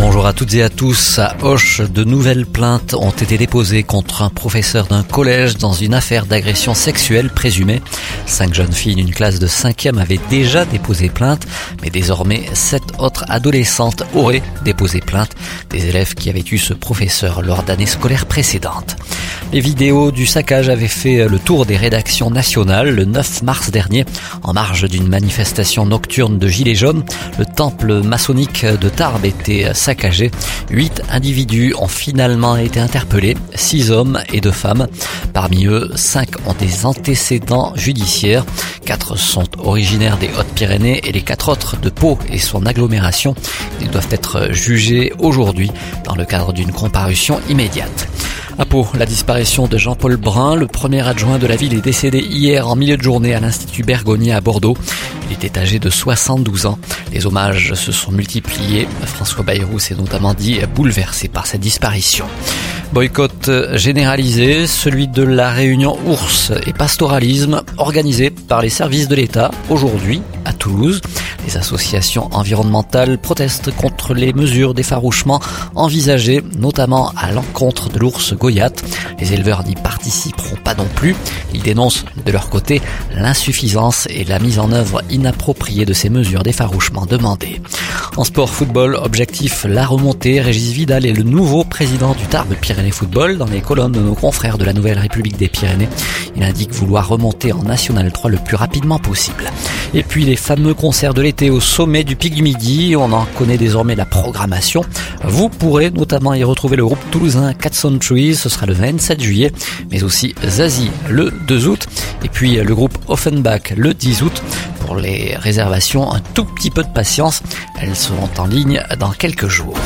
Bonjour à toutes et à tous. À Hoche, de nouvelles plaintes ont été déposées contre un professeur d'un collège dans une affaire d'agression sexuelle présumée. Cinq jeunes filles d'une classe de cinquième avaient déjà déposé plainte, mais désormais sept autres adolescentes auraient déposé plainte, des élèves qui avaient eu ce professeur lors d'années scolaires précédentes. Les vidéos du saccage avaient fait le tour des rédactions nationales le 9 mars dernier, en marge d'une manifestation nocturne de Gilets jaunes. Le temple maçonnique de Tarbes était saccagé. Huit individus ont finalement été interpellés, six hommes et deux femmes. Parmi eux, cinq ont des antécédents judiciaires. Quatre sont originaires des Hautes-Pyrénées et les quatre autres de Pau et son agglomération. Ils doivent être jugés aujourd'hui dans le cadre d'une comparution immédiate. À Pau, la disparition de Jean-Paul Brun, le premier adjoint de la ville, est décédé hier en milieu de journée à l'Institut Bergonier à Bordeaux. Il était âgé de 72 ans. Les hommages se sont multipliés. François Bayrou s'est notamment dit bouleversé par cette disparition. Boycott généralisé, celui de la réunion ours et pastoralisme organisé par les services de l'État aujourd'hui à Toulouse. Les associations environnementales protestent contre les mesures d'effarouchement envisagées, notamment à l'encontre de l'ours Goyat. Les éleveurs n'y participeront pas non plus. Ils dénoncent de leur côté l'insuffisance et la mise en œuvre inappropriée de ces mesures d'effarouchement demandées. En sport football, objectif la remontée. Régis Vidal est le nouveau président du Tarbes Pyrénées Football. Dans les colonnes de nos confrères de la Nouvelle République des Pyrénées, il indique vouloir remonter en National 3 le plus rapidement possible. Et puis les fameux concerts de au sommet du Pic du Midi, on en connaît désormais la programmation. Vous pourrez notamment y retrouver le groupe toulousain Cat Trees, ce sera le 27 juillet, mais aussi Zazie le 2 août, et puis le groupe Offenbach le 10 août. Pour les réservations, un tout petit peu de patience, elles seront en ligne dans quelques jours.